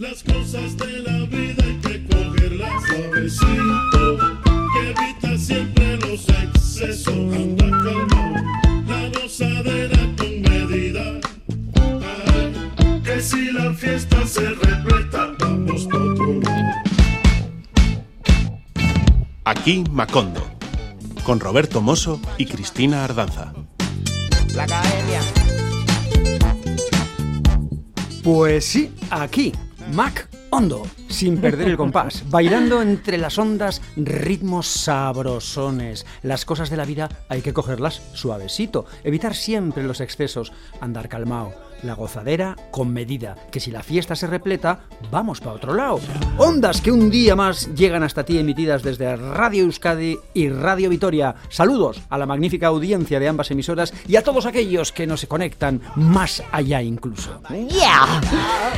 Las cosas de la vida hay que cogerlas suavecito, que evita siempre los excesos. Anda calmado, la gozadera con medida. Ay, que si la fiesta se repleta, vamos pa' otro lado. Aquí Macondo, con Roberto Mosso y Cristina Ardanza. La academia. Pues sí, aquí, Mac Hondo, sin perder el compás, bailando entre las ondas ritmos sabrosones. Las cosas de la vida hay que cogerlas suavecito, evitar siempre los excesos, andar calmado, la gozadera con medida, que si la fiesta se repleta, vamos para otro lado. Ondas que un día más llegan hasta ti emitidas desde Radio Euskadi y Radio Vitoria. Saludos a la magnífica audiencia de ambas emisoras y a todos aquellos que nos conectan más allá incluso. ¡Yeah!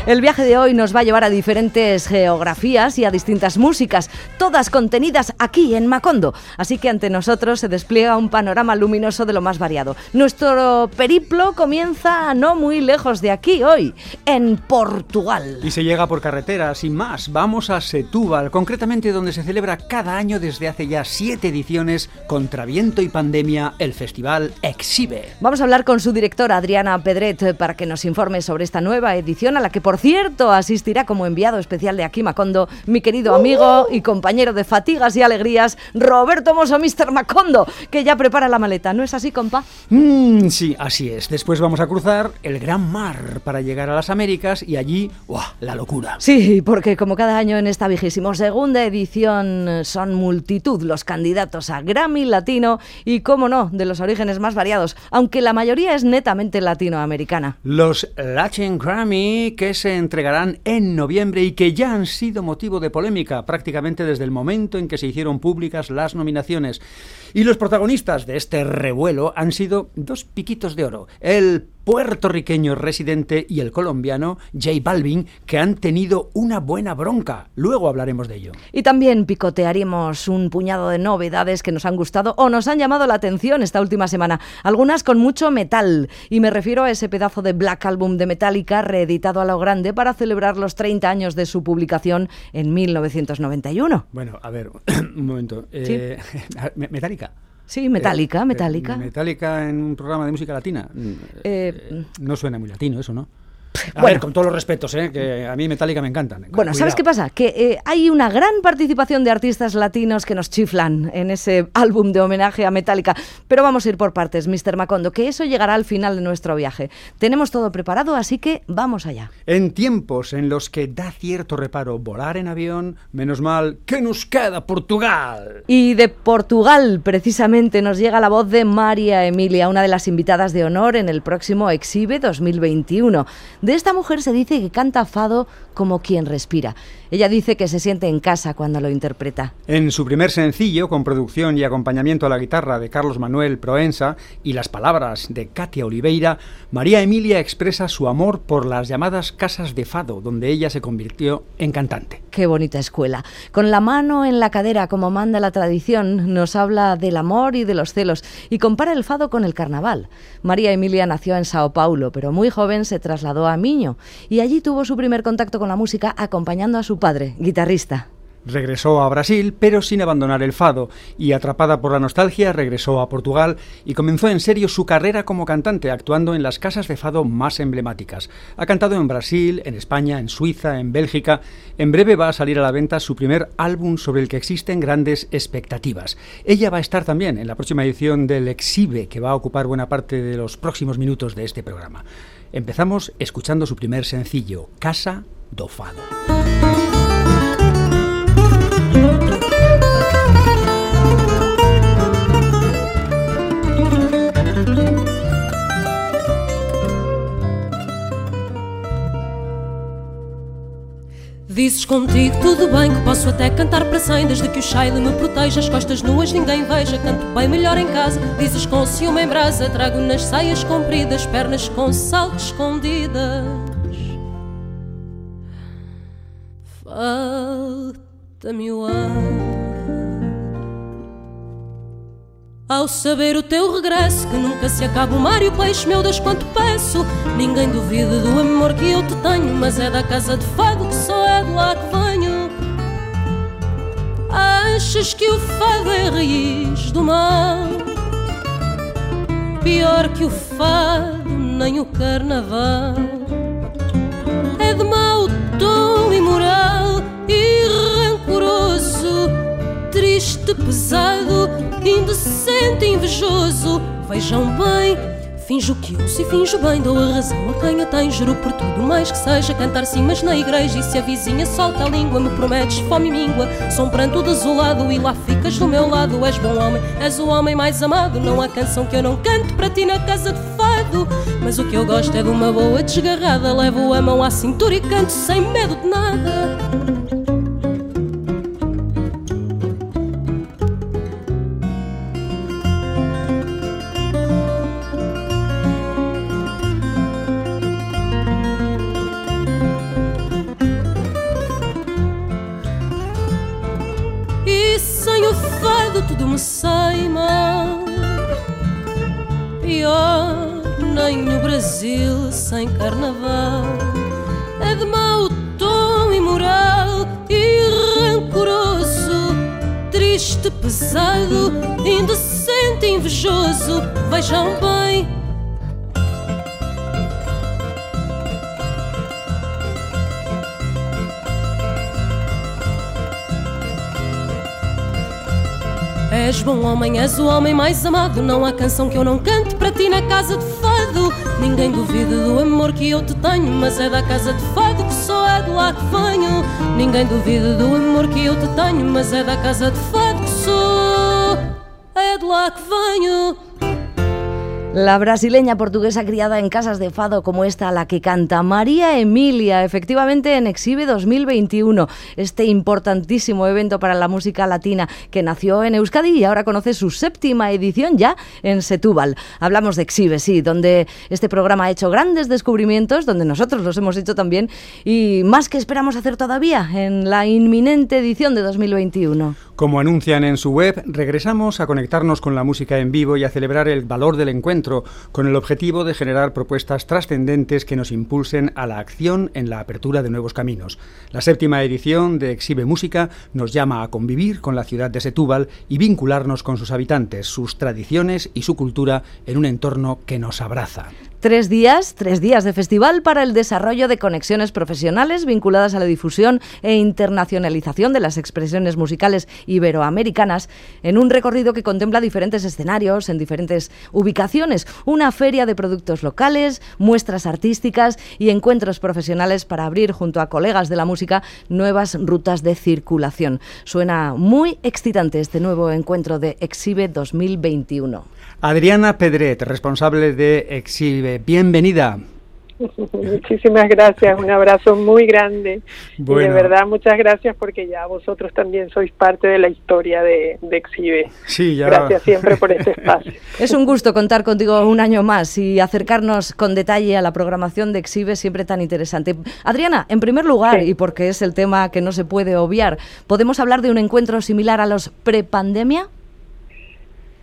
El viaje de hoy nos va a llevar a diferentes geografías y a distintas músicas, todas contenidas aquí en Macondo. Así que ante nosotros se despliega un panorama luminoso de lo más variado. Nuestro periplo comienza no muy lejos de aquí hoy, en Portugal. Y se llega por carretera, sin más. Vamos a Setúbal, concretamente donde se celebra cada año desde hace ya siete ediciones, contra viento y pandemia, el festival Exhibe. Vamos a hablar con su directora Adriana Pedret para que nos informe sobre esta nueva edición a la que por cierto asistirá como enviado especial de aquí Macondo mi querido amigo y compañero de fatigas y alegrías Roberto Mosso Mr. Macondo que ya prepara la maleta, ¿no es así compa? Mm, sí, así es. Después vamos a cruzar el gran mar para llegar a las Américas y allí, ¡buah! La locura. Sí, porque como cada año en esta vigésimo segunda edición son multitud los candidatos a Grammy Latino y, como no, de los orígenes más variados, aunque la mayoría es netamente latinoamericana. Los Latin Grammy que se entregarán en noviembre y que ya han sido motivo de polémica prácticamente desde el momento en que se hicieron públicas las nominaciones. Y los protagonistas de este revuelo han sido dos piquitos de oro. El puertorriqueño residente y el colombiano J Balvin, que han tenido una buena bronca. Luego hablaremos de ello. Y también picotearemos un puñado de novedades que nos han gustado o nos han llamado la atención esta última semana. Algunas con mucho metal. Y me refiero a ese pedazo de Black Album de Metallica reeditado a lo grande para celebrar los 30 años de su publicación en 1991. Bueno, a ver, un momento. Eh, Metallica. Sí, Metallica, Eh, Metallica. eh, Metallica en un programa de música latina. Eh, no suena muy latino eso, ¿no? A Bueno. ver, con todos los respetos, ¿eh? que a mí Metallica me encantan. Bueno, ¿sabes qué pasa? Que eh, hay una gran participación de artistas latinos que nos chiflan en ese álbum de homenaje a Metallica. Pero vamos a ir por partes, Mr. Macondo, que eso llegará al final de nuestro viaje. Tenemos todo preparado, así que vamos allá. En tiempos en los que da cierto reparo volar en avión, menos mal que nos queda Portugal. Y de Portugal, precisamente, nos llega la voz de María Emilia, una de las invitadas de honor en el próximo Exhibe 2021. De esta mujer se dice que canta fado como quien respira. Ella dice que se siente en casa cuando lo interpreta. En su primer sencillo, con producción y acompañamiento a la guitarra de Carlos Manuel Proensa y las palabras de Katia Oliveira, María Emilia expresa su amor por las llamadas casas de fado, donde ella se convirtió en cantante. Qué bonita escuela. Con la mano en la cadera, como manda la tradición, nos habla del amor y de los celos y compara el fado con el carnaval. María Emilia nació en Sao Paulo, pero muy joven se trasladó a Miño y allí tuvo su primer contacto con la música acompañando a su padre, guitarrista. Regresó a Brasil, pero sin abandonar el fado, y atrapada por la nostalgia, regresó a Portugal y comenzó en serio su carrera como cantante, actuando en las casas de fado más emblemáticas. Ha cantado en Brasil, en España, en Suiza, en Bélgica. En breve va a salir a la venta su primer álbum sobre el que existen grandes expectativas. Ella va a estar también en la próxima edición del Exhibe, que va a ocupar buena parte de los próximos minutos de este programa. Empezamos escuchando su primer sencillo, Casa do Fado. Dizes contigo tudo bem, que posso até cantar para cem Desde que o Shaile me proteja, as costas nuas ninguém veja Canto bem melhor em casa, dizes com ciúme em brasa Trago nas saias compridas, pernas com saltos escondidas. Falta-me o ar Ao saber o teu regresso, que nunca se acaba o mar e o peixe, meu Deus, quanto peço. Ninguém duvida do amor que eu te tenho, mas é da casa de fado que sou. de lá que venho. Achas que o fado é raiz do mal? Pior que o fado, nem o carnaval. É de mau tom imoral e rancoroso, triste, pesado, indecente, invejoso. Vejam bem Finjo que ouço e finjo bem, dou a razão a quem a tem. Juro por tudo mais que seja cantar cimas na igreja. E se a vizinha solta a língua, me prometes fome e míngua. Sou um pranto desolado e lá ficas do meu lado. És bom homem, és o homem mais amado. Não há canção que eu não canto para ti na casa de fado. Mas o que eu gosto é de uma boa desgarrada. Levo a mão à cintura e canto sem medo de nada. Sem carnaval é de mau tom imoral e rancoroso, triste, pesado, indecente, invejoso. Vejam bem. És bom homem, és o homem mais amado. Não há canção que eu não cante para ti na casa de fado. Ninguém duvida do amor que eu te tenho, mas é da casa de fado que só é de lá que venho. Ninguém duvida do amor que eu te tenho, mas é da casa de fado que sou, é de lá que venho. La brasileña portuguesa criada en casas de fado como esta, la que canta María Emilia, efectivamente en Exhibe 2021, este importantísimo evento para la música latina que nació en Euskadi y ahora conoce su séptima edición ya en Setúbal. Hablamos de Exhibe, sí, donde este programa ha hecho grandes descubrimientos, donde nosotros los hemos hecho también y más que esperamos hacer todavía en la inminente edición de 2021. Como anuncian en su web, regresamos a conectarnos con la música en vivo y a celebrar el valor del encuentro, con el objetivo de generar propuestas trascendentes que nos impulsen a la acción en la apertura de nuevos caminos. La séptima edición de Exhibe Música nos llama a convivir con la ciudad de Setúbal y vincularnos con sus habitantes, sus tradiciones y su cultura en un entorno que nos abraza. Tres días, tres días de festival para el desarrollo de conexiones profesionales vinculadas a la difusión e internacionalización de las expresiones musicales iberoamericanas en un recorrido que contempla diferentes escenarios en diferentes ubicaciones, una feria de productos locales, muestras artísticas y encuentros profesionales para abrir junto a colegas de la música nuevas rutas de circulación. Suena muy excitante este nuevo encuentro de Exhibe 2021. Adriana Pedret, responsable de Exhibe, bienvenida. Muchísimas gracias, un abrazo muy grande. Y de verdad, muchas gracias porque ya vosotros también sois parte de la historia de, Exhibe. Sí, ya. Gracias siempre por este espacio. Es un gusto contar contigo un año más y acercarnos con detalle a la programación de Exhibe, siempre tan interesante. Adriana, en primer lugar, y porque es el tema que no se puede obviar, ¿podemos hablar de un encuentro similar a los prepandemia?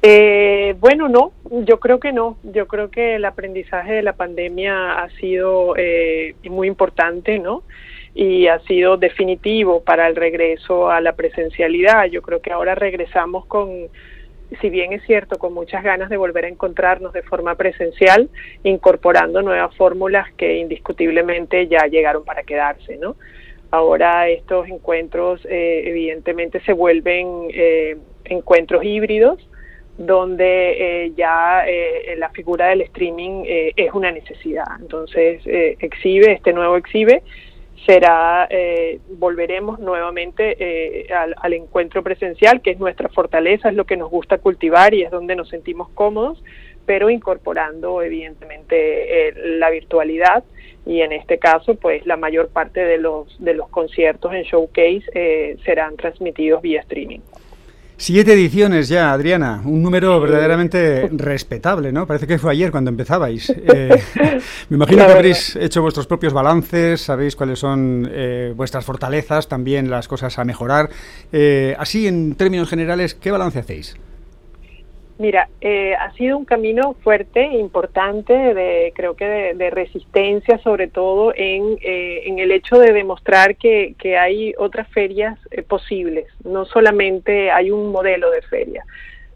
Eh, bueno, no, yo creo que no. Yo creo que el aprendizaje de la pandemia ha sido eh, muy importante, ¿no? Y ha sido definitivo para el regreso a la presencialidad. Yo creo que ahora regresamos con, si bien es cierto, con muchas ganas de volver a encontrarnos de forma presencial, incorporando nuevas fórmulas que indiscutiblemente ya llegaron para quedarse, ¿no? Ahora estos encuentros eh, evidentemente se vuelven eh, encuentros híbridos donde eh, ya eh, la figura del streaming eh, es una necesidad. Entonces, exhibe, este nuevo exhibe, será, volveremos nuevamente al, al, encuentro presencial, que es nuestra fortaleza, es lo que nos gusta cultivar y es donde nos sentimos cómodos, pero incorporando evidentemente la virtualidad y en este caso, pues la mayor parte de los, de los conciertos en Showcase serán transmitidos vía streaming. Siete ediciones ya, Adriana, un número verdaderamente respetable, ¿no? Parece que fue ayer cuando empezabais. Eh, me imagino que habréis hecho vuestros propios balances, sabéis cuáles son eh, vuestras fortalezas, también las cosas a mejorar. Eh, así, en términos generales, ¿qué balance hacéis? Mira, eh, ha sido un camino fuerte, importante, de, creo que de, resistencia, sobre todo en, eh, en, el hecho de demostrar que, que hay otras ferias eh, posibles. No solamente hay un modelo de feria,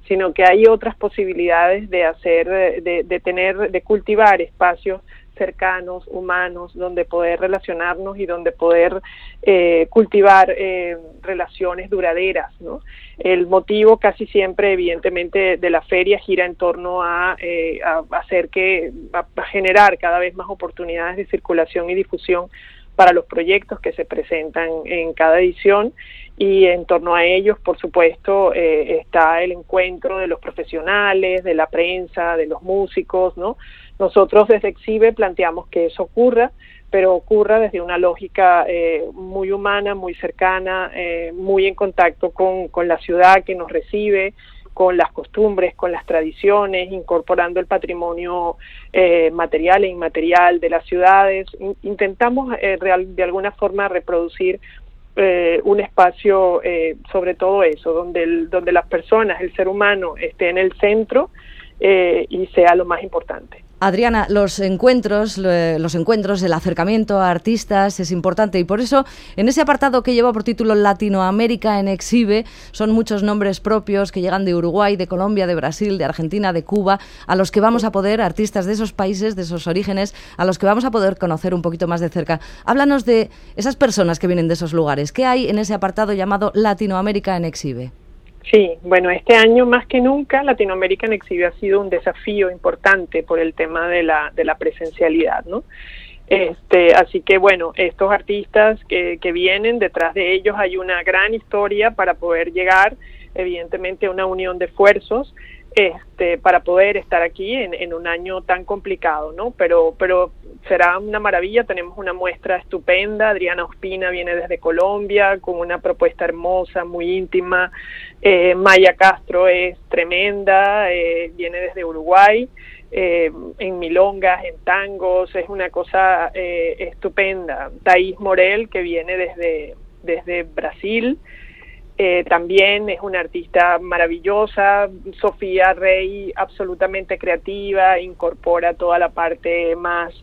sino que hay otras posibilidades de hacer, de, de tener, de cultivar espacios cercanos, humanos, donde poder relacionarnos y donde poder eh, cultivar eh, relaciones duraderas. ¿no? El motivo casi siempre, evidentemente, de la feria gira en torno a, eh, hacer que, a generar cada vez más oportunidades de circulación y difusión para los proyectos que se presentan en cada edición y en torno a ellos, por supuesto, está el encuentro de los profesionales, de la prensa, de los músicos, ¿no? Nosotros desde Exhibe planteamos que eso ocurra, pero ocurra desde una lógica eh, muy humana, muy cercana, eh, muy en contacto con, con, la ciudad que nos recibe, con las costumbres, con las tradiciones, incorporando el patrimonio eh, material e inmaterial de las ciudades. Intentamos de alguna forma reproducir un espacio, sobre todo eso, donde, el, donde las personas, el ser humano, esté en el centro y sea lo más importante. Adriana, los encuentros, los encuentros, el acercamiento a artistas es importante y por eso en ese apartado que lleva por título Latinoamérica en Exhibe son muchos nombres propios que llegan de Uruguay, de Colombia, de Brasil, de Argentina, de Cuba, a los que vamos a poder, artistas de esos países, de esos orígenes, a los que vamos a poder conocer un poquito más de cerca. Háblanos de esas personas que vienen de esos lugares. ¿Qué hay en ese apartado llamado Latinoamérica en Exhibe? Sí, bueno, este año más que nunca Latinoamérica en Exhibe ha sido un desafío importante por el tema de la, de la presencialidad, ¿no? Este, así que bueno, estos artistas que, que vienen, detrás de ellos hay una gran historia para poder llegar, evidentemente, a una unión de esfuerzos este, para poder estar aquí en, un año tan complicado, ¿no? Pero, pero será una maravilla, tenemos una muestra estupenda, Adriana Ospina viene desde Colombia con una propuesta hermosa, muy íntima, eh, Maya Castro es tremenda, eh, viene desde Uruguay, eh, en milongas, en tangos, es una cosa eh, estupenda, Thais Morel que viene desde, desde Brasil, eh, también es una artista maravillosa, Sofía Rey absolutamente creativa, incorpora toda la parte más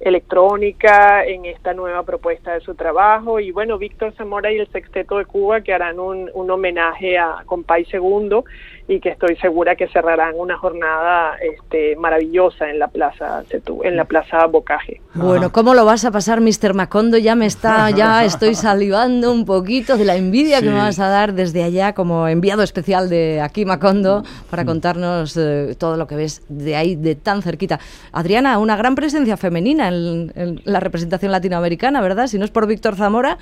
electrónica en esta nueva propuesta de su trabajo. Y bueno, Víctor Zamora y el Sexteto de Cuba que harán un, un homenaje a Compay Segundo y que estoy segura que cerrarán una jornada este, maravillosa en la plaza en la plaza Bocaje. Bueno, ¿cómo lo vas a pasar, Mr. Macondo? Ya me está, ya estoy salivando un poquito de la envidia que me vas a dar desde allá como enviado especial de aquí Macondo para contarnos eh, todo lo que ves de ahí, de tan cerquita. Adriana, una gran presencia femenina en, en la representación latinoamericana, ¿verdad? Si no es por Víctor Zamora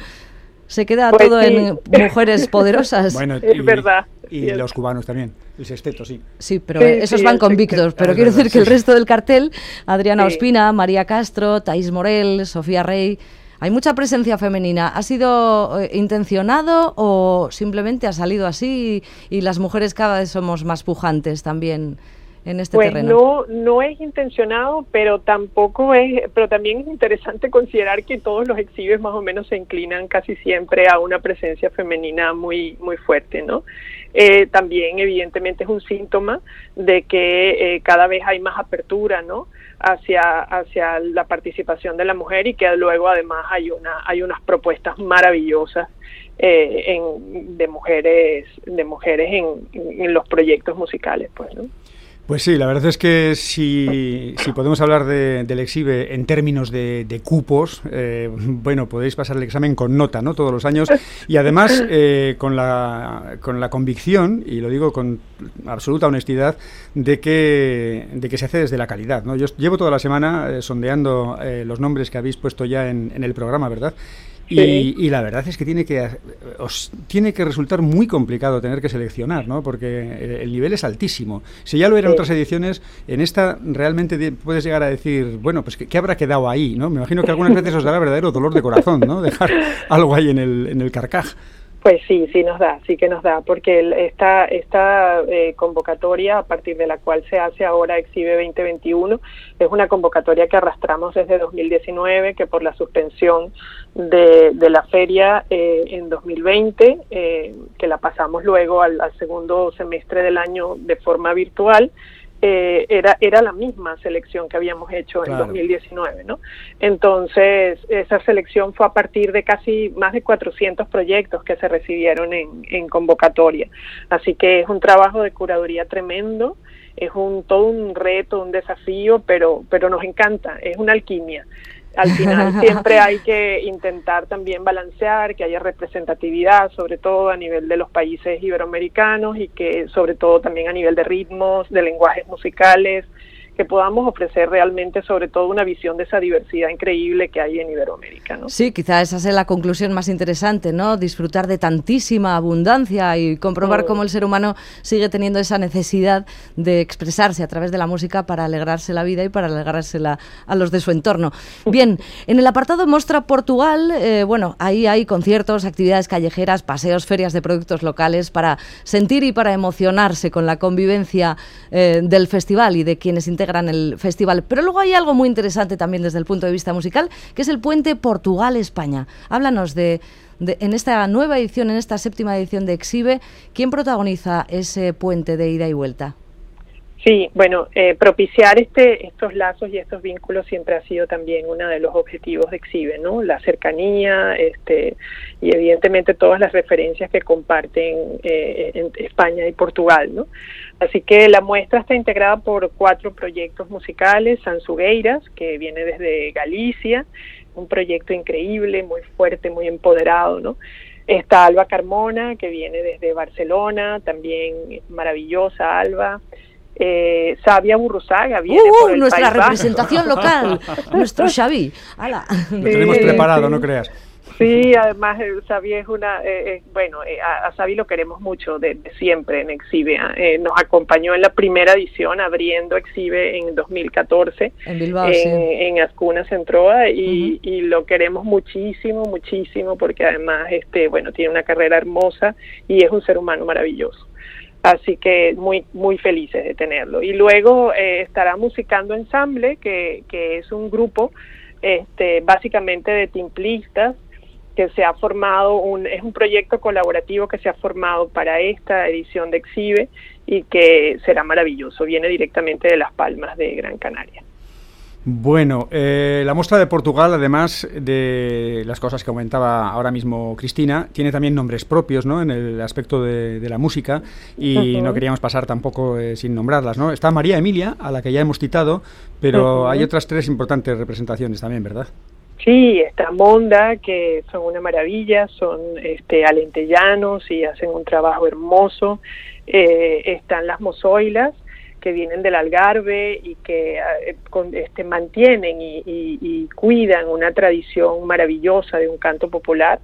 se queda pues todo en mujeres poderosas. Bueno, es verdad. Y los cubanos también, el sexteto, sí. Sí, pero esos van con Víctor. Pero quiero decir que el resto del cartel, Adriana Ospina, María Castro, Thais Morel, Sofía Rey, hay mucha presencia femenina. ¿Ha sido eh, intencionado o simplemente ha salido así y, y las mujeres cada vez somos más pujantes también? En este pues terreno? No, no es intencionado, pero tampoco es, pero también es interesante considerar que todos los exhibes más o menos se inclinan casi siempre a una presencia femenina muy, muy fuerte, ¿no? Eh, también evidentemente es un síntoma de que eh, cada vez hay más apertura, ¿no? hacia hacia la participación de la mujer y que luego además hay una hay unas propuestas maravillosas eh, en, de mujeres de mujeres en, en los proyectos musicales pues ¿no? Pues sí, la verdad es que si, si podemos hablar de, del Exhibe en términos de, de cupos, eh, bueno, podéis pasar el examen con nota, ¿no? Todos los años y además eh, con, la, con la convicción, y lo digo con absoluta honestidad, de que, de que se hace desde la calidad, ¿no? Yo llevo toda la semana eh, sondeando eh, los nombres que habéis puesto ya en, en el programa, ¿verdad? Y, la verdad es que tiene que os tiene que resultar muy complicado tener que seleccionar, ¿no? Porque el nivel es altísimo. Si ya lo era en otras ediciones, en esta realmente puedes llegar a decir, bueno, pues ¿qué, habrá quedado ahí, ¿no? Me imagino que algunas veces os dará verdadero dolor de corazón, ¿no? Dejar algo ahí en el, en el carcaj. Pues sí, sí nos da, sí que nos da, porque esta, esta eh, convocatoria a partir de la cual se hace ahora Exhibe 2021 es una convocatoria que arrastramos desde 2019, que por la suspensión de, de la feria eh, en 2020, eh, que la pasamos luego al, al segundo semestre del año de forma virtual, eh, era, era la misma selección que habíamos hecho en Claro. 2019, ¿no? Entonces, esa selección fue a partir de casi más de 400 proyectos que se recibieron en, en convocatoria. Así que es un trabajo de curaduría tremendo, es un todo un reto, un desafío, pero, pero nos encanta, es una alquimia. Al final siempre hay que intentar también balancear, que haya representatividad, sobre todo a nivel de los países iberoamericanos y que sobre todo también a nivel de ritmos, de lenguajes musicales, que podamos ofrecer realmente sobre todo una visión de esa diversidad increíble que hay en Iberoamérica. ¿no? Sí, quizá esa sea la conclusión más interesante, ¿no? Disfrutar de tantísima abundancia y comprobar cómo el ser humano sigue teniendo esa necesidad de expresarse a través de la música para alegrarse la vida y para alegrársela a los de su entorno. Bien, en el apartado Mostra Portugal, eh, bueno, ahí hay conciertos, actividades callejeras, paseos, ferias de productos locales para sentir y para emocionarse con la convivencia eh, del festival y de quienes integran el festival. Pero luego hay algo muy interesante también desde el punto de vista musical, que es el puente Portugal-España. Háblanos de, de- en esta nueva edición, en esta séptima edición de Exhibe, ¿quién protagoniza ese puente de ida y vuelta? Sí, bueno, eh, propiciar este, estos lazos y estos vínculos siempre ha sido también uno de los objetivos de Exhibe, ¿no? La cercanía, este, y evidentemente todas las referencias que comparten eh, España y Portugal, ¿no? Así que la muestra está integrada por cuatro proyectos musicales, Sansugueiras, que viene desde Galicia, un proyecto increíble, muy fuerte, muy empoderado, ¿no? Está Alba Carmona, que viene desde Barcelona, también maravillosa Alba. Eh, Sabia viene por ¡Uh! el Nuestra País representación local, nuestro Xavi. ¡Hala! Lo tenemos Sí, preparado, sí. no creas. Sí, además eh, Xavi es una, eh, eh, bueno, eh, a, a Xavi lo queremos mucho desde siempre en Exhibe. ¿ah? Eh, nos acompañó en la primera edición abriendo Exhibe en 2014 En Bilbao, en, sí. en Ascuna Centroa y, y lo queremos muchísimo, muchísimo porque además, este, bueno, tiene una carrera hermosa y es un ser humano maravilloso. Así que muy muy felices de tenerlo. Y luego eh, estará musicando ensamble, que, que es un grupo este, básicamente de timplistas que se ha formado, un, es un proyecto colaborativo que se ha formado para esta edición de Exhibe y que será maravilloso. Viene directamente de Las Palmas de Gran Canaria. Bueno, eh, la muestra de Portugal, además de las cosas que comentaba ahora mismo Cristina, tiene también nombres propios, ¿no? En el aspecto de, de la música y no queríamos pasar tampoco eh, sin nombrarlas, ¿no? Está María Emilia, a la que ya hemos citado, pero hay otras tres importantes representaciones también, ¿verdad? Sí, está Monda, que son una maravilla, son este, alentellanos y hacen un trabajo hermoso. Eh, están las mozoilas, que vienen del Algarve y que eh, con- este, mantienen y, y- y cuidan una tradición maravillosa de un canto popular.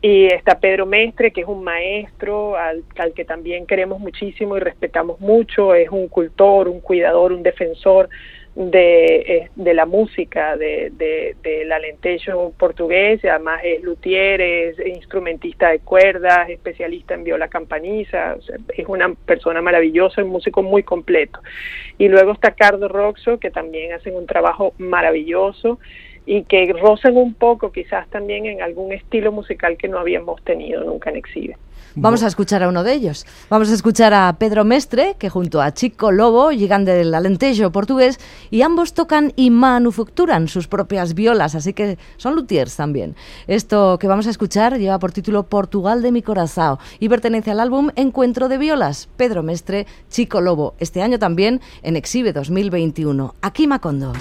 Y está Pedro Mestre, que es un maestro al, al que también queremos muchísimo y respetamos mucho, es un cultor, un cuidador, un defensor de, eh, de la música, de, de, del alentejo portugués, además es luthier, es instrumentista de cuerdas, especialista en viola campaniza, es una persona maravillosa, un músico muy completo. Y luego está Cardo Roxo, que también hacen un trabajo maravilloso y que rozan un poco quizás también en algún estilo musical que no habíamos tenido nunca en Exhibe. Vamos a escuchar a uno de ellos. Vamos a escuchar a Pedro Mestre, que junto a Chico Lobo llegan del Alentejo portugués y ambos tocan y manufacturan sus propias violas, así que son luthiers también. Esto que vamos a escuchar lleva por título Portugal de mi corazón y pertenece al álbum Encuentro de Violas, Pedro Mestre, Chico Lobo, este año también en Exhibe 2021. Aquí Macondo.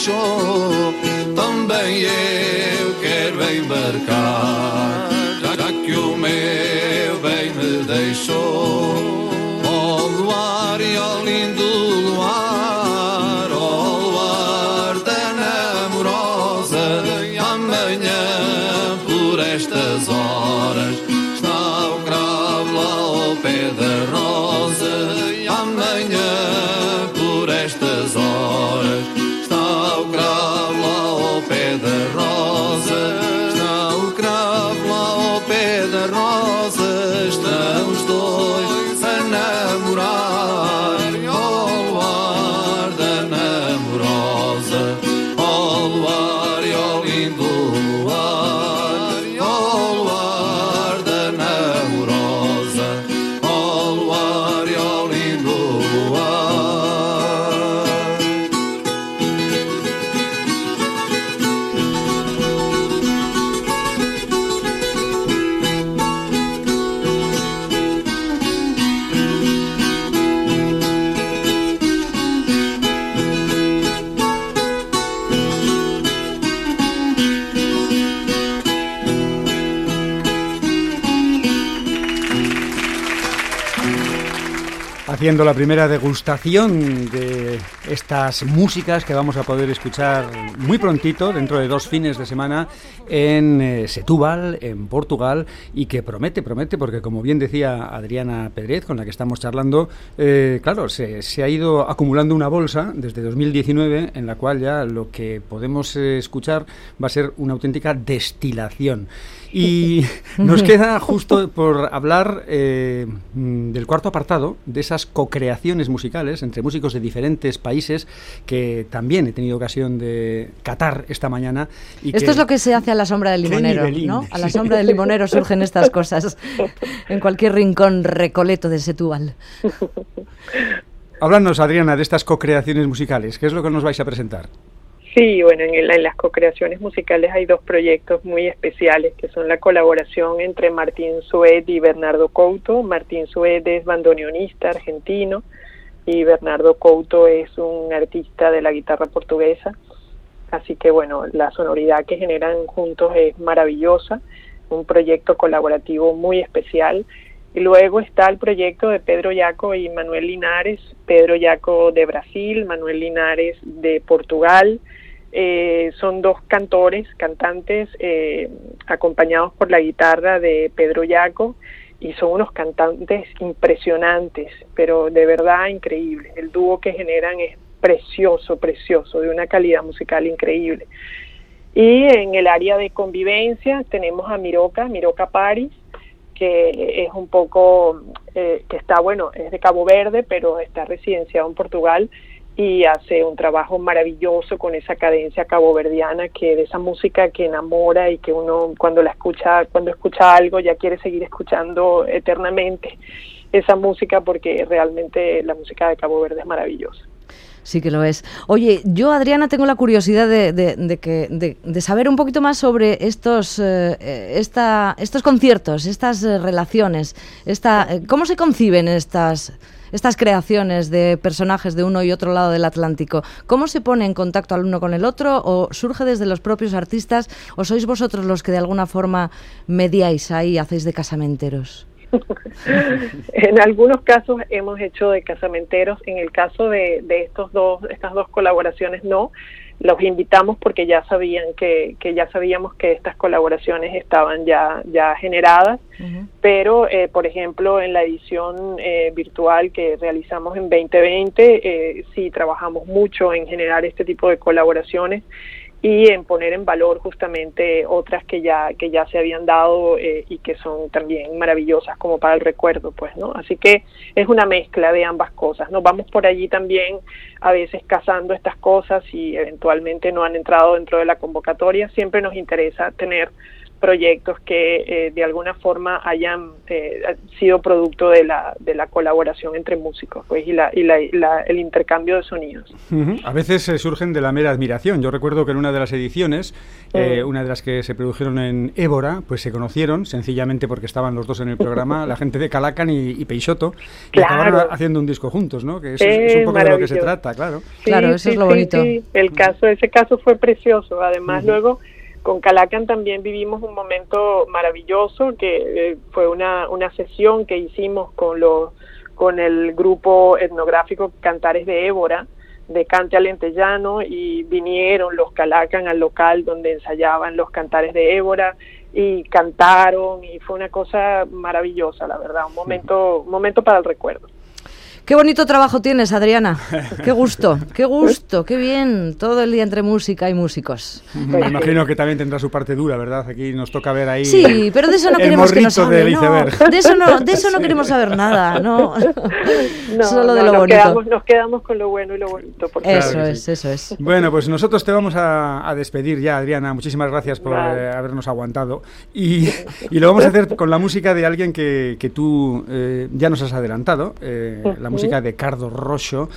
Deixou. Também eu quero embarcar, já que o meu bem me deixou. Haciendo la primera degustación de estas músicas que vamos a poder escuchar muy prontito, dentro de dos fines de semana, en eh, Setúbal, en Portugal, y que promete, promete, porque como bien decía Adriana Pedrez, con la que estamos charlando, eh, claro, se, ha ido acumulando una bolsa desde 2019 en la cual ya lo que podemos eh, escuchar va a ser una auténtica destilación. Y nos queda justo por hablar eh, mm, del cuarto apartado, de esas co-creaciones musicales entre músicos de diferentes países que también he tenido ocasión de catar esta mañana. Y Esto que- es lo que se hace a la sombra del ¡Qué limonero! ¿no? A la sombra del limonero surgen estas cosas en cualquier rincón recoleto de Setúbal. Háblanos, Adriana, de estas co-creaciones musicales. ¿Qué es lo que nos vais a presentar? Sí, bueno, en, el- en las co-creaciones musicales hay dos proyectos muy especiales que son la colaboración entre Martín Sued y Bernardo Couto. Martín Sued es bandoneonista argentino y Bernardo Couto es un artista de la guitarra portuguesa. Así que bueno, la sonoridad que generan juntos es maravillosa, un proyecto colaborativo muy especial. Y luego está el proyecto de Pedro Yaco y Manuel Linares, Pedro Yaco de Brasil, Manuel Linares de Portugal. Eh, son dos cantores, cantantes, eh, acompañados por la guitarra de Pedro Yaco, y son unos cantantes impresionantes, pero de verdad increíbles. El dúo que generan es precioso, precioso, de una calidad musical increíble. Y en el área de convivencia tenemos a Miroca, Miroca Paris, que es un poco, eh, que está, bueno, es de Cabo Verde, pero está residenciado en Portugal y hace un trabajo maravilloso con esa cadencia caboverdiana, que de esa música que enamora y que uno cuando la escucha, cuando escucha algo ya quiere seguir escuchando eternamente esa música porque realmente la música de Cabo Verde es maravillosa. Sí que lo es. Oye, yo, Adriana, tengo la curiosidad de, de- que, de, saber un poquito más sobre estos, eh, eh, esta, estos conciertos, estas eh, relaciones, esta, ¿cómo se conciben estas, estas creaciones de personajes de uno y otro lado del Atlántico? ¿Cómo se pone en contacto al uno con el otro? ¿O surge desde los propios artistas? ¿O sois vosotros los que de alguna forma mediáis ahí, hacéis de casamenteros? En algunos casos hemos hecho de casamenteros, en el caso de, de estos dos, estas dos colaboraciones no, los invitamos porque ya sabían que, que ya sabíamos que estas colaboraciones estaban ya, ya generadas, pero eh, por ejemplo en la edición eh, virtual que realizamos en 2020 eh, sí trabajamos mucho en generar este tipo de colaboraciones y en poner en valor justamente otras que ya que ya se habían dado eh, y que son también maravillosas como para el recuerdo pues no así que es una mezcla de ambas cosas no vamos por allí también a veces cazando estas cosas y eventualmente no han entrado dentro de la convocatoria. Siempre nos interesa tener proyectos que eh, de alguna forma hayan eh, sido producto de la de la colaboración entre músicos pues y la y la, el intercambio de sonidos. A veces eh, surgen de la mera admiración. Yo recuerdo que en una de las ediciones, eh, una de las que se produjeron en Évora, pues se conocieron sencillamente porque estaban los dos en el programa, la gente de Calacan y, y Peixoto, y Claro. acabaron haciendo un disco juntos, ¿no? Que eso es, es un poco de lo que se trata, claro. Claro, eso es lo bonito. El caso, ese caso fue precioso. Además, luego con Calacan también vivimos un momento maravilloso que eh, fue una, una sesión que hicimos con los con el grupo etnográfico Cantares de Évora de Cante Alentellano y vinieron los Calacan al local donde ensayaban los Cantares de Évora y cantaron y fue una cosa maravillosa, la verdad, un momento un momento para el recuerdo. Qué bonito trabajo tienes, Adriana. Qué gusto, qué gusto, qué bien. Todo el día entre música y músicos. Me imagino que también tendrá su parte dura, ¿verdad? Aquí nos toca ver ahí Sí, pero de eso no queremos que nos hable. no. de eso no, de eso no queremos saber nada, no. No, Solo de no, lo nos bonito. Quedamos, nos quedamos con lo bueno y lo bonito. porque- Eso Claro es, sí. eso es. Bueno, pues nosotros te vamos a, a despedir ya, Adriana. Muchísimas gracias por Vale. eh, habernos aguantado. Y, y lo vamos a hacer con la música de alguien que, que tú eh, ya nos has adelantado, eh, la Ujú. Música de Cardo Rosso,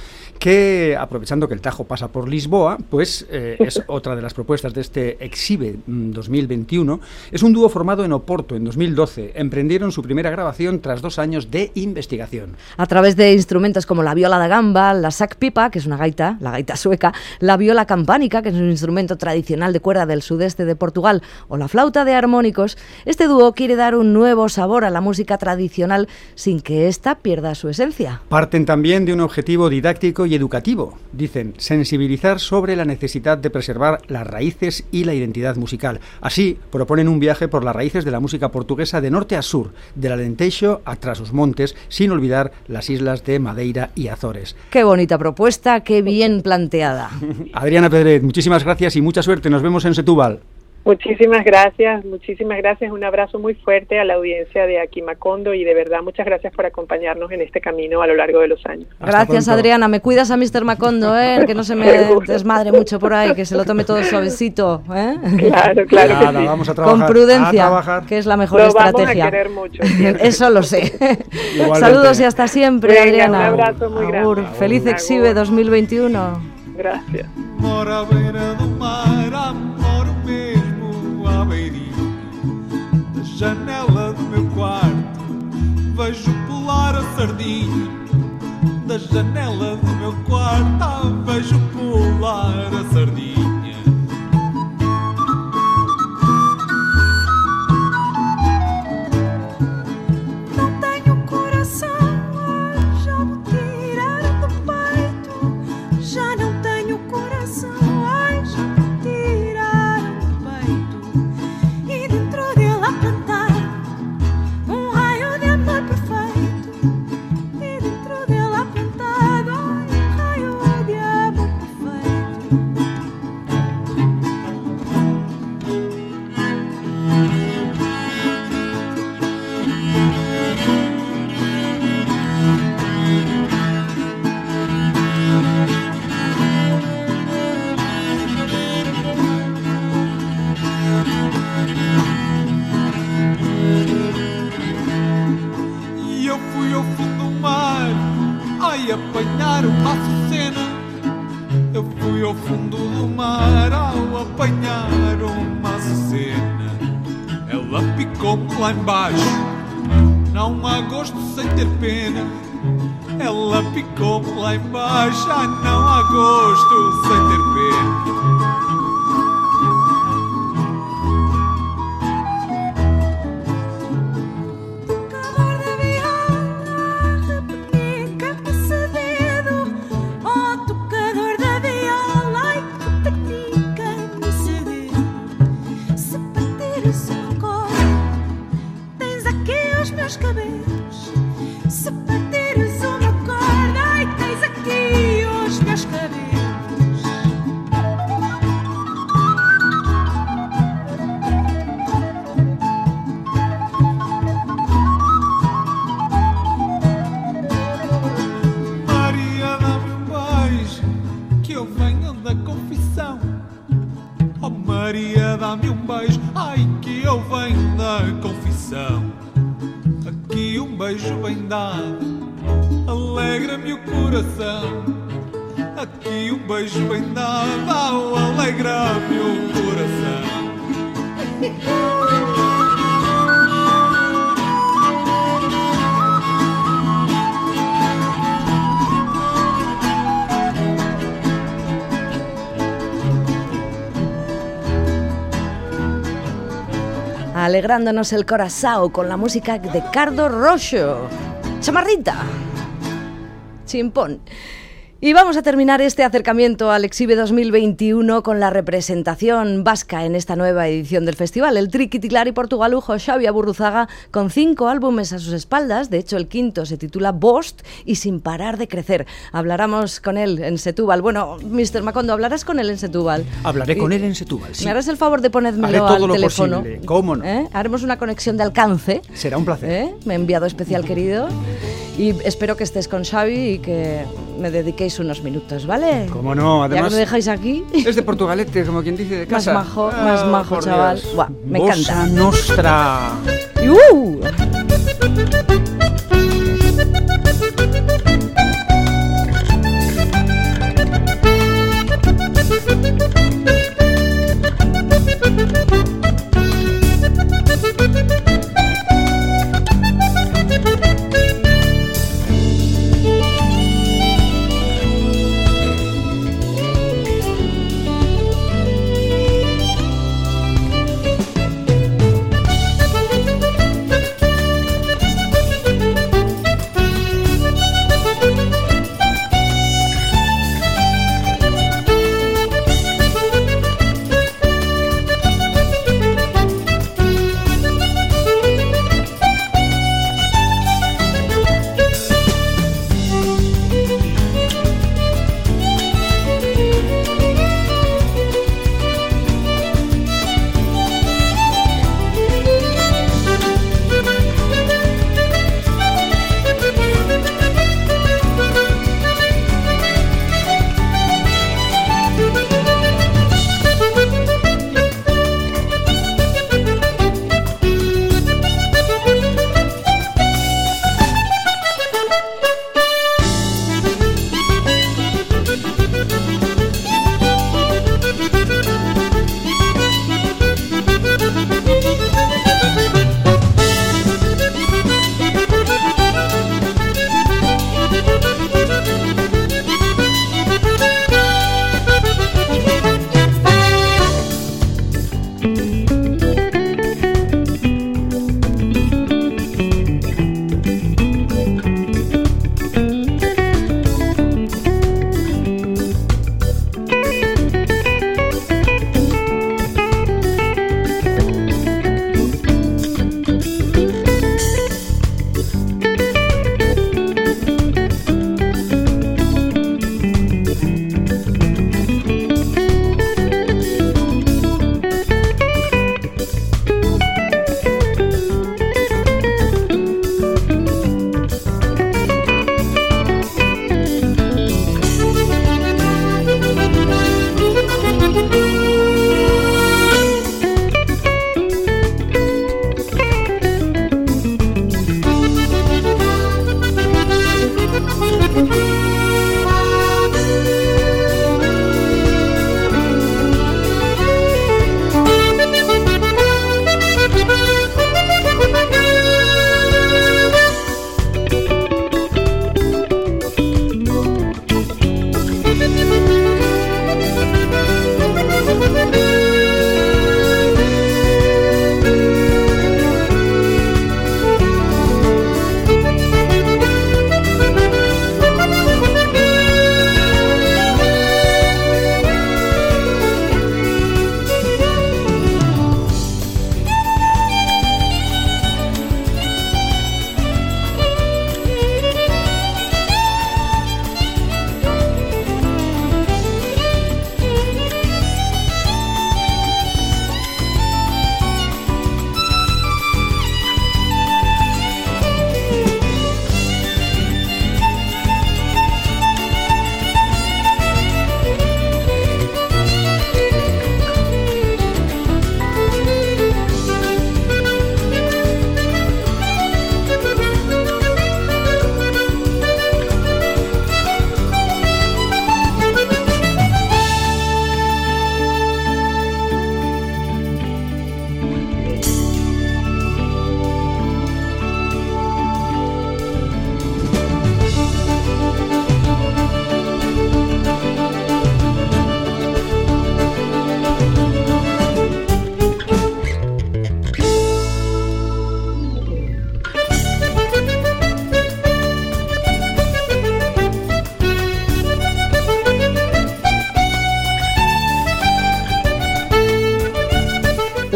que aprovechando que el Tajo pasa por Lisboa, pues eh, es otra de las propuestas de este Exhibe mm, 2021. Es un dúo formado en Oporto en 2012. Emprendieron su primera grabación tras dos años de investigación. A través de instrumentos como la viola da gamba, la sac pipa, que es una gaita, la gaita sueca, la viola campánica, que es un instrumento tradicional de cuerda del sudeste de Portugal, o la flauta de armónicos, este dúo quiere dar un nuevo sabor a la música tradicional sin que ésta pierda su esencia. Parten también de un objetivo didáctico y educativo. Dicen, sensibilizar sobre la necesidad de preservar las raíces y la identidad musical. Así, proponen un viaje por las raíces de la música portuguesa de norte a sur, del Alentejo a tras montes, sin olvidar las islas de Madeira y Azores. Qué bonita propuesta, qué bien planteada. Adriana Pedret, muchísimas gracias y mucha suerte. Nos vemos en Setúbal. Muchísimas gracias, muchísimas gracias. Un abrazo muy fuerte a la audiencia de Aquimacondo y de verdad muchas gracias por acompañarnos en este camino a lo largo de los años. Hasta Gracias, pronto. Adriana. Me cuidas a Mr. Macondo, ¿eh? Que no se me desmadre mucho por ahí, que se lo tome todo suavecito, ¿eh? Claro, claro que Nada, sí. vamos a trabajar. Con A prudencia, trabajar. que es la mejor Lo estrategia. vamos a querer mucho. Eso lo sé. Igualmente. Saludos y hasta siempre, Venga, Adriana. un abrazo muy grande. Agur. Feliz Agur. Exhibe 2021. Gracias. Janela do meu quarto Vejo pular a sardinha Da janela do meu quarto. Ah, Vejo pular a sardinha uma cena. Eu fui ao fundo do mar ao apanhar uma cena. Ela picou-me lá embaixo, não há gosto sem ter pena. Ela picou-me lá embaixo, ah, não há gosto sem ter pena. Alegrándonos el corazón con la música de Cardo Rocho. Chamarrita. Chimpón. Y vamos a terminar este acercamiento al Exhibe 2021 con la representación vasca en esta nueva edición del festival. El triquitilar y portugalujo Xavi Aburruzaga con cinco álbumes a sus espaldas. De hecho, el quinto se titula Bost y Sin parar de crecer. Hablaremos con él en Setúbal. Bueno, Mr. Macondo, hablarás con él en Setúbal. Hablaré Y- con él en Setúbal. sí. ¿Me harás el favor de Haré ponérmelo todo al lo teléfono? posible. ¿Cómo no? ¿Eh? Haremos una conexión de alcance. Será un placer. ¿eh? Me ha enviado especial querido. Y espero que estés con Xavi y que me dediquéis unos minutos, ¿vale? ¿Cómo no? Ya Además, que me dejáis aquí. es de Portugalete, como quien dice de Más casa. majo, Ah, más majo, por chaval. Dios. Buah, me encanta. Nostra. ¡uh!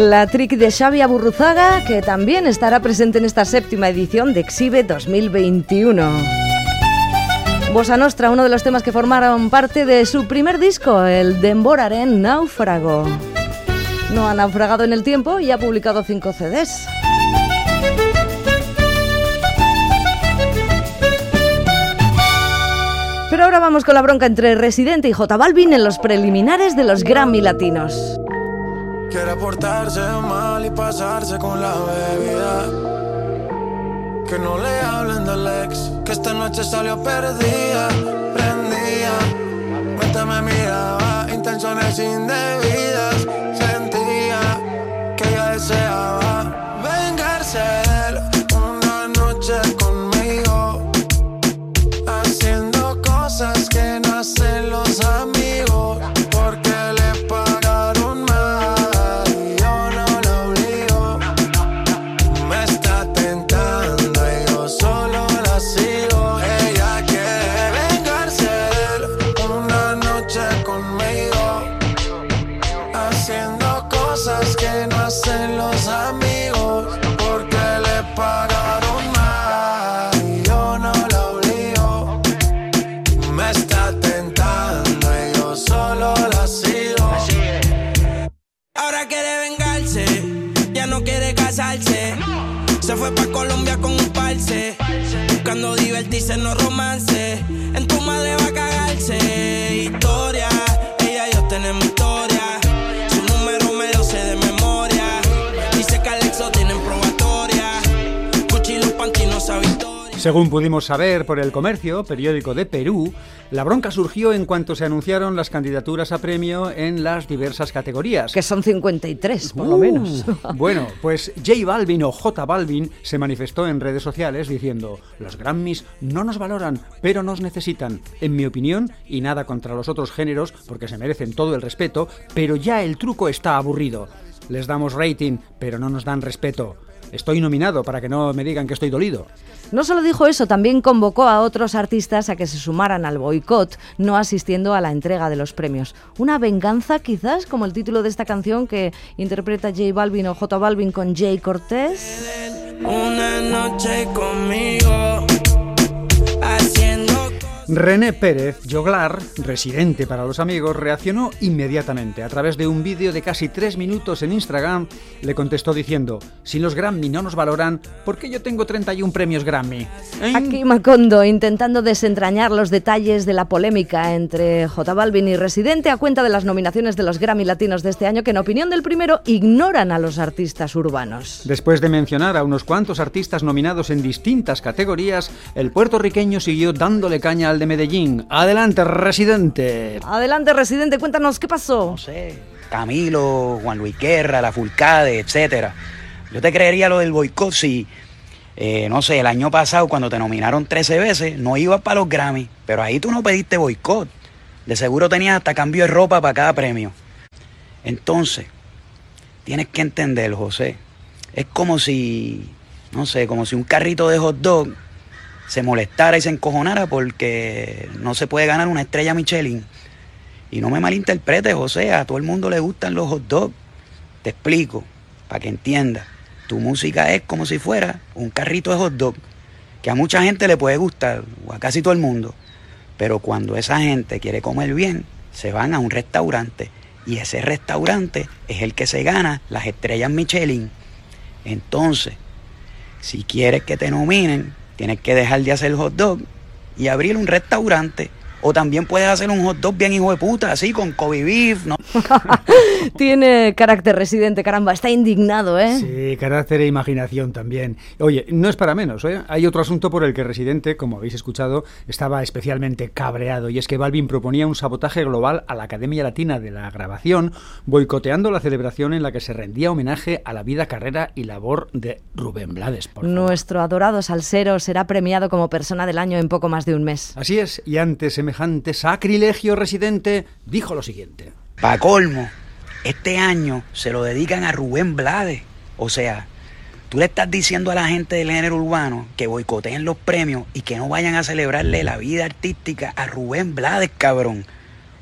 La trick de Xavi Aburruzaga, que también estará presente en esta séptima edición de Exhibe 2021. Bossa Nostra, uno de los temas que formaron parte de su primer disco, el Demboraren Náufrago. No ha naufragado en el tiempo y ha publicado cinco CDs. Pero ahora vamos con la bronca entre Residente y J Balvin en los preliminares de los Grammy Latinos. Quiere portarse mal y pasarse con la bebida. Que no le hablen del ex, que esta noche salió perdida, prendía. Mientras me miraba, intenciones indebidas. Buscando divertirse, no romance. En Según pudimos saber por El Comercio, periódico de Perú, la bronca surgió en cuanto se anunciaron las candidaturas a premio en las diversas categorías. Que son 53, por lo Uh, menos. Bueno, pues J Balvin o J Balvin se manifestó en redes sociales diciendo: Los Grammys no nos valoran, pero nos necesitan. En mi opinión, y nada contra los otros géneros, porque se merecen todo el respeto, pero ya el truco está aburrido. Les damos rating, pero no nos dan respeto. Estoy nominado para que no me digan que estoy dolido. No solo dijo eso, también convocó a otros artistas a que se sumaran al boicot, no asistiendo a la entrega de los premios. Una venganza, quizás, como el título de esta canción que interpreta J Balvin o J Balvin con Jay Cortés. Una noche conmigo, haciendo René Pérez Joglar, residente para los amigos, reaccionó inmediatamente. A través de un vídeo de casi tres minutos en Instagram, le contestó diciendo: Si los Grammy no nos valoran, ¿por qué yo tengo 31 premios Grammy? ¿Eh? Aquí Macondo intentando desentrañar los detalles de la polémica entre J Balvin y Residente a cuenta de las nominaciones de los Grammy Latinos de este año que en opinión del primero ignoran a los artistas urbanos. Después de mencionar a unos cuantos artistas nominados en distintas categorías, el puertorriqueño siguió dándole caña al de Medellín. Adelante, residente. Adelante Residente, cuéntanos qué pasó. No sé, Camilo, Juan Luis Guerra, La Fulcade, etcétera. Yo te creería lo del boicot si, eh, no sé, el año pasado cuando te nominaron 13 veces, no ibas para los Grammy, pero ahí tú no pediste boicot. De seguro tenías hasta cambio de ropa para cada premio. Entonces, tienes que entender, José, es como si, no sé, como si un carrito de hot dog se molestara y se encojonara porque no se puede ganar una estrella Michelin. Y no me malinterpretes, José, a todo el mundo le gustan los hot dogs. Te explico, para que entiendas. Tu música es como si fuera un carrito de hot dog, que a mucha gente le puede gustar, o a casi todo el mundo. Pero cuando esa gente quiere comer bien, se van a un restaurante. Y ese restaurante es el que se gana las estrellas Michelin. Entonces, si quieres que te nominen, tienes que dejar de hacer hot dog y abrir un restaurante. O también puedes hacer un hot dog bien hijo de puta, así con Kobe beef, ¿no? Tiene carácter Residente, caramba, está indignado, ¿eh? Sí, carácter e imaginación también. Oye, no es para menos, ¿eh? Hay otro asunto por el que Residente, como habéis escuchado, estaba especialmente cabreado, y es que Balvin proponía un sabotaje global a la Academia Latina de la Grabación, boicoteando la celebración en la que se rendía homenaje a la vida, carrera y labor de Rubén Blades. por. Nuestro adorado salsero será premiado como persona del año en poco más de un mes. Así es, y ante semejante sacrilegio, Residente dijo lo siguiente. Pa' colmo, este año se lo dedican a Rubén Blades. O sea, tú le estás diciendo a la gente del género urbano que boicoteen los premios y que no vayan a celebrarle la vida artística a Rubén Blades, cabrón.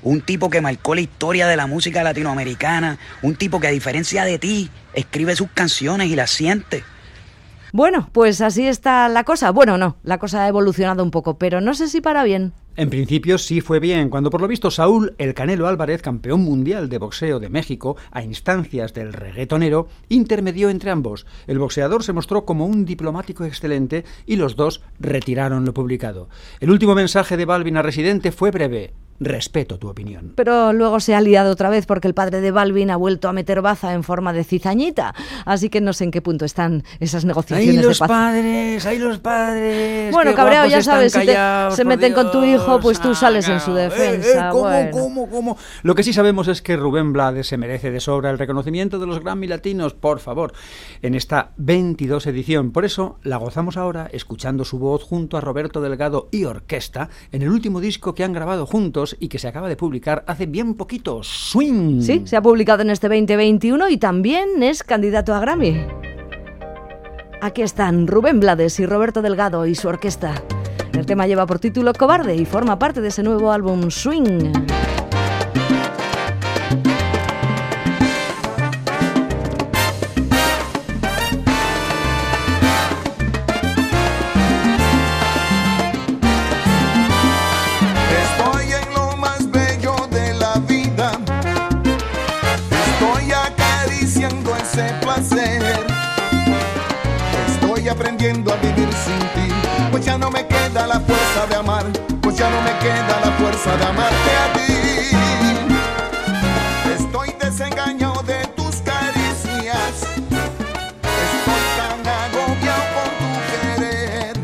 un tipo que marcó la historia de la música latinoamericana, un tipo que a diferencia de ti escribe sus canciones y las siente. Bueno, pues así está la cosa. Bueno, no, la cosa ha evolucionado un poco, pero no sé si para bien. En principio sí fue bien, cuando por lo visto Saúl El Canelo Álvarez, campeón mundial de boxeo de México, a instancias del reggaetonero, intermedió entre ambos. El boxeador se mostró como un diplomático excelente y los dos retiraron lo publicado. El último mensaje de Balvin a Residente fue breve. Respeto tu opinión. Pero luego se ha liado otra vez porque el padre de Balvin ha vuelto a meter baza en forma de cizañita. Así que no sé en qué punto están esas negociaciones ¡Ay, los de paz. padres! ¡Ay, los padres! Bueno, cabreado, ya sabes, si te- callados, se meten con tu hijo, pues tú sales en su Eh, eh, defensa. ¿cómo, bueno. cómo, cómo? Lo que sí sabemos es que Rubén Blades se merece de sobra el reconocimiento de los Grammy Latinos, por favor, en esta 22 edición. Por eso la gozamos ahora escuchando su voz junto a Roberto Delgado y orquesta en el último disco que han grabado juntos y que se acaba de publicar hace bien poquito, Swing. Sí, se ha publicado en este 2021 y también es candidato a Grammy. Aquí están Rubén Blades y Roberto Delgado y su orquesta. El tema lleva por título Cobarde y forma parte de ese nuevo álbum Swing. Ya no me queda la fuerza de amar. Pues ya no me queda la fuerza de amarte a ti. Estoy desengañado de tus caricias. Estoy tan agobiado con tu querer.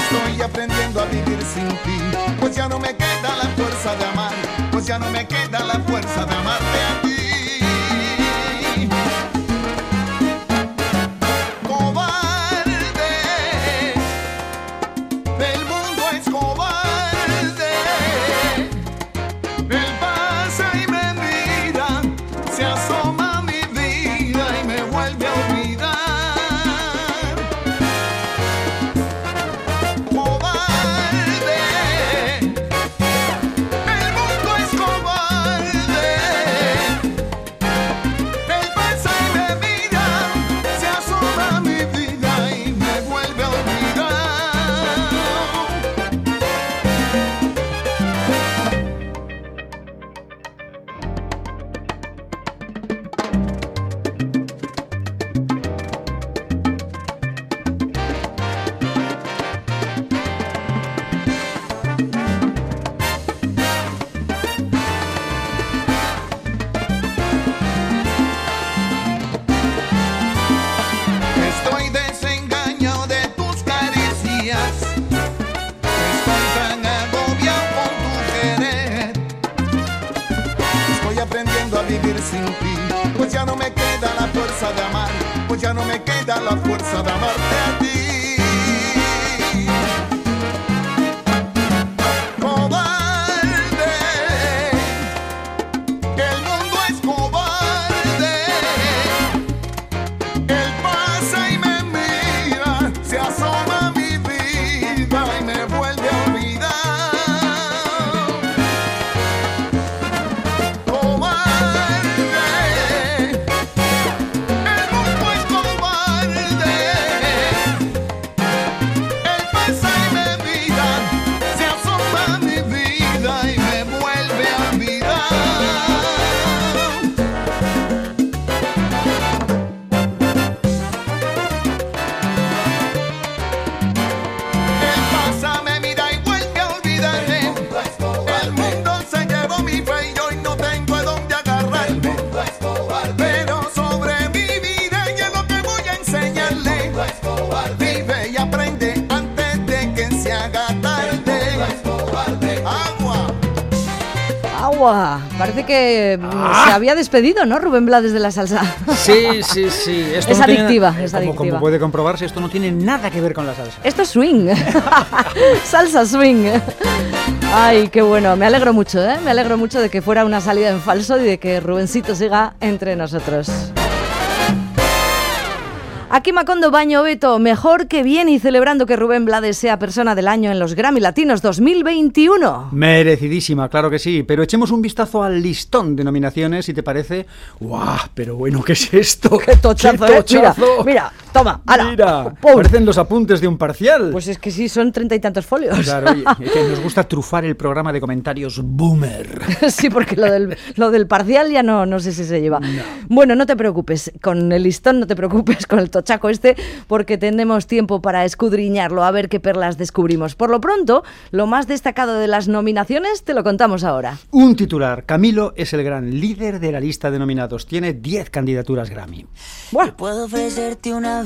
Estoy aprendiendo a vivir sin ti. Pues ya no me queda la fuerza de amar. Pues ya no me queda la fuerza de amarte Agua. Parece que mm, se había despedido, ¿no? Rubén Blades de la salsa. Sí, sí, sí. Esto Es no adictiva, eh, es como, adictiva. Como puede comprobarse, esto no tiene nada que ver con la salsa. Esto es swing. Salsa swing. Ay, qué bueno. Me alegro mucho, ¿eh? Me alegro mucho de que fuera una salida en falso y de que Rubencito siga entre nosotros. Aquí Macondo Baño Beto, mejor que bien y celebrando que Rubén Blades sea persona del año en los Grammy Latinos 2021. Merecidísima, claro que sí, pero echemos un vistazo al listón de nominaciones, si te parece. ¡Guau! Pero bueno, ¿qué es esto? ¡Qué tochazo, eh! Mira, mira, toma, ala. Mira, ¡Pum! parecen los apuntes de un parcial. Pues es que sí, son treinta y tantos folios. Claro, oye, es que nos gusta trufar el programa de comentarios boomer. sí, porque lo del, lo del parcial ya no, no sé si se lleva. Bueno, no te preocupes, con el listón no te preocupes, con el tochaco este, porque tendremos tiempo para escudriñarlo, a ver qué perlas descubrimos. Por lo pronto, lo más destacado de las nominaciones te lo contamos ahora. Un titular. Camilo es el gran líder de la lista de nominados. Tiene 10 candidaturas Grammy. Yo Puedo ofrecerte una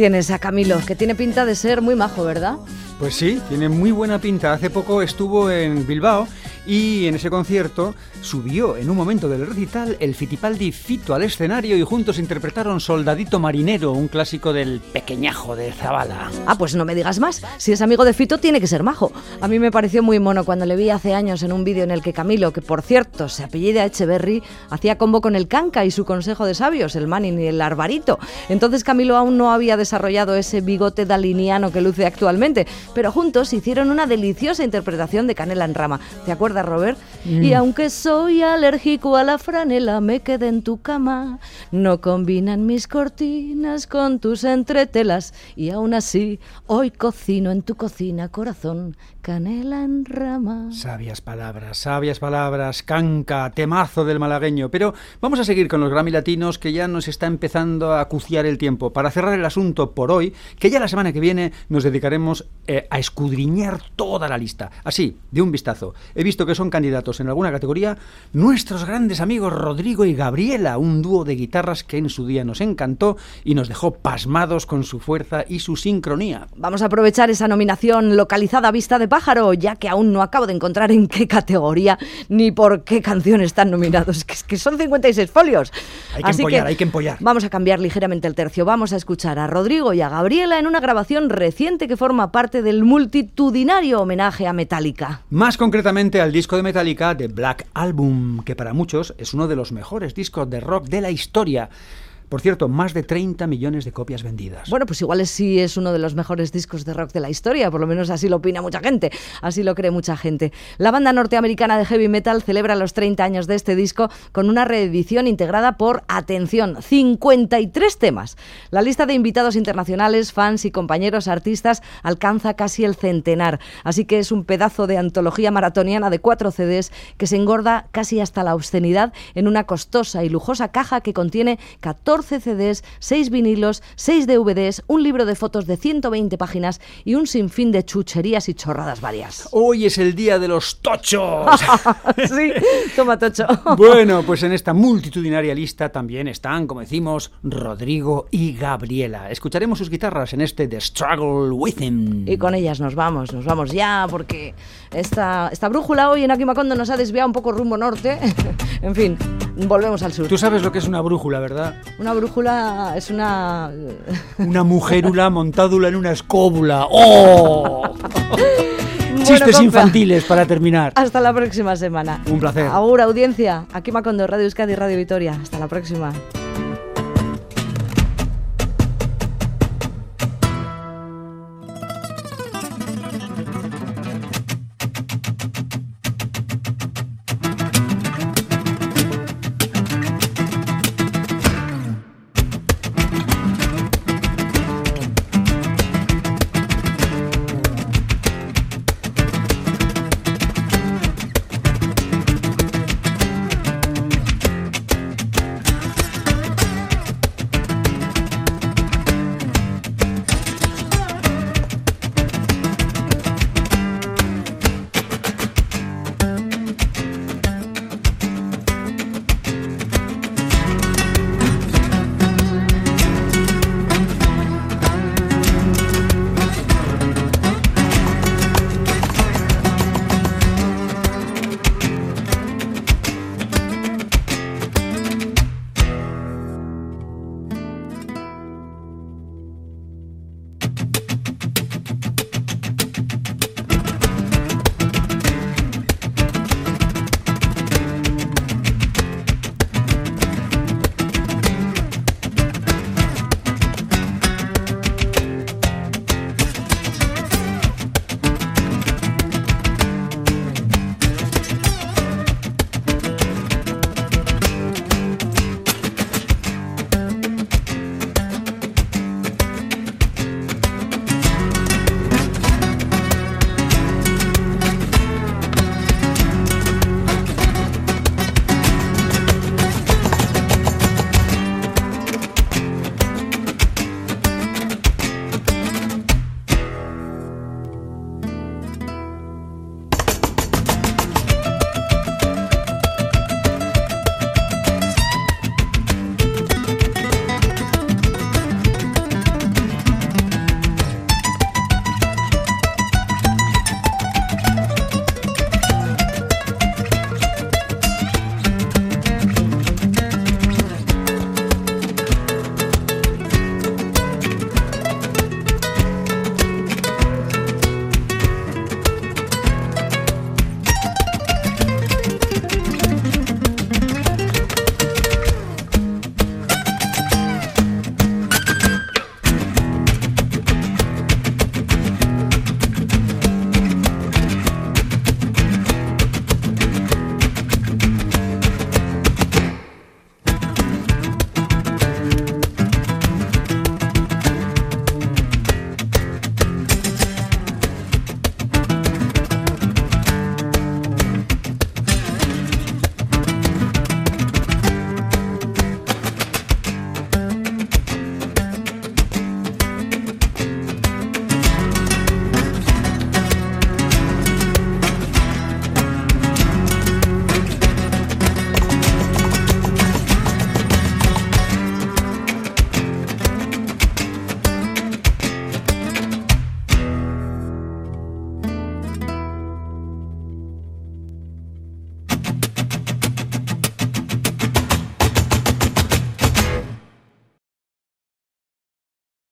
tienes a Camilo, que tiene pinta de ser muy majo, ¿verdad? Pues sí, tiene muy buena pinta. Hace poco estuvo en Bilbao y en ese concierto subió en un momento del recital el Fitipaldi Fito al escenario y juntos interpretaron Soldadito Marinero, un clásico del pequeñajo de Zabala. Ah, pues no me digas más. Si es amigo de Fito, tiene que ser majo. A mí me pareció muy mono cuando le vi hace años en un vídeo en el que Camilo, que por cierto se apellida Echeverry, hacía combo con el Canca y su consejo de sabios, el Manning y el Arbarito. Entonces Camilo aún no había desarrollado ese bigote daliniano que luce actualmente, pero juntos hicieron una deliciosa interpretación de Canela en Rama. ¿Te Robert? Mm. Y aunque soy alérgico a la franela, me quedé en tu cama. No combinan mis cortinas con tus entretelas. Y aún así, hoy cocino en tu cocina, corazón, canela en rama. Sabias palabras, sabias palabras, canca, temazo del malagueño. Pero vamos a seguir con los Grammy Latinos que ya nos está empezando a acuciar el tiempo. Para cerrar el asunto por hoy, que ya la semana que viene nos dedicaremos eh, a escudriñar toda la lista. Así, de un vistazo. He visto que son candidatos en alguna categoría nuestros grandes amigos Rodrigo y Gabriela, un dúo de guitarras que en su día nos encantó y nos dejó pasmados con su fuerza y su sincronía. Vamos a aprovechar esa nominación localizada a vista de pájaro, ya que aún no acabo de encontrar en qué categoría ni por qué canción están nominados. Que, son 56 folios. Hay que Así empollar, hay que empollar. Vamos a cambiar ligeramente el tercio. Vamos a escuchar a Rodrigo y a Gabriela en una grabación reciente que forma parte del multitudinario homenaje a Metallica. Más concretamente al disco de Metallica The Black Album, que para muchos es uno de los mejores discos de rock de la historia. Por cierto, más de 30 millones de copias vendidas. Bueno, pues igual es, sí es uno de los mejores discos de rock de la historia, por lo menos así lo opina mucha gente, así lo cree mucha gente. La banda norteamericana de heavy metal celebra los 30 años de este disco con una reedición integrada por, atención, 53 temas. La lista de invitados internacionales, fans y compañeros artistas alcanza casi el centenar, así que es un pedazo de antología maratoniana de cuatro CDs que se engorda casi hasta la obscenidad en una costosa y lujosa caja que contiene 14 CDs, 6 vinilos, 6 DVDs, un libro de fotos de 120 páginas y un sinfín de chucherías y chorradas varias. Hoy es el día de los tochos. sí, toma tocho. Bueno, pues en esta multitudinaria lista también están, como decimos, Rodrigo y Gabriela. Escucharemos sus guitarras en este The Struggle With Him. Y con ellas nos vamos, nos vamos ya, porque esta, esta brújula hoy en Aquimacondo nos ha desviado un poco rumbo norte. en fin, volvemos al sur. Tú sabes lo que es una brújula, ¿verdad? Una brújula es una... Una mujerula montádula en una escóbula. ¡Oh! Chistes infantiles para terminar. Hasta la próxima semana. Un placer. Agur, audiencia. Aquí Macondo, Radio Euskadi y Radio Vitoria. Hasta la próxima.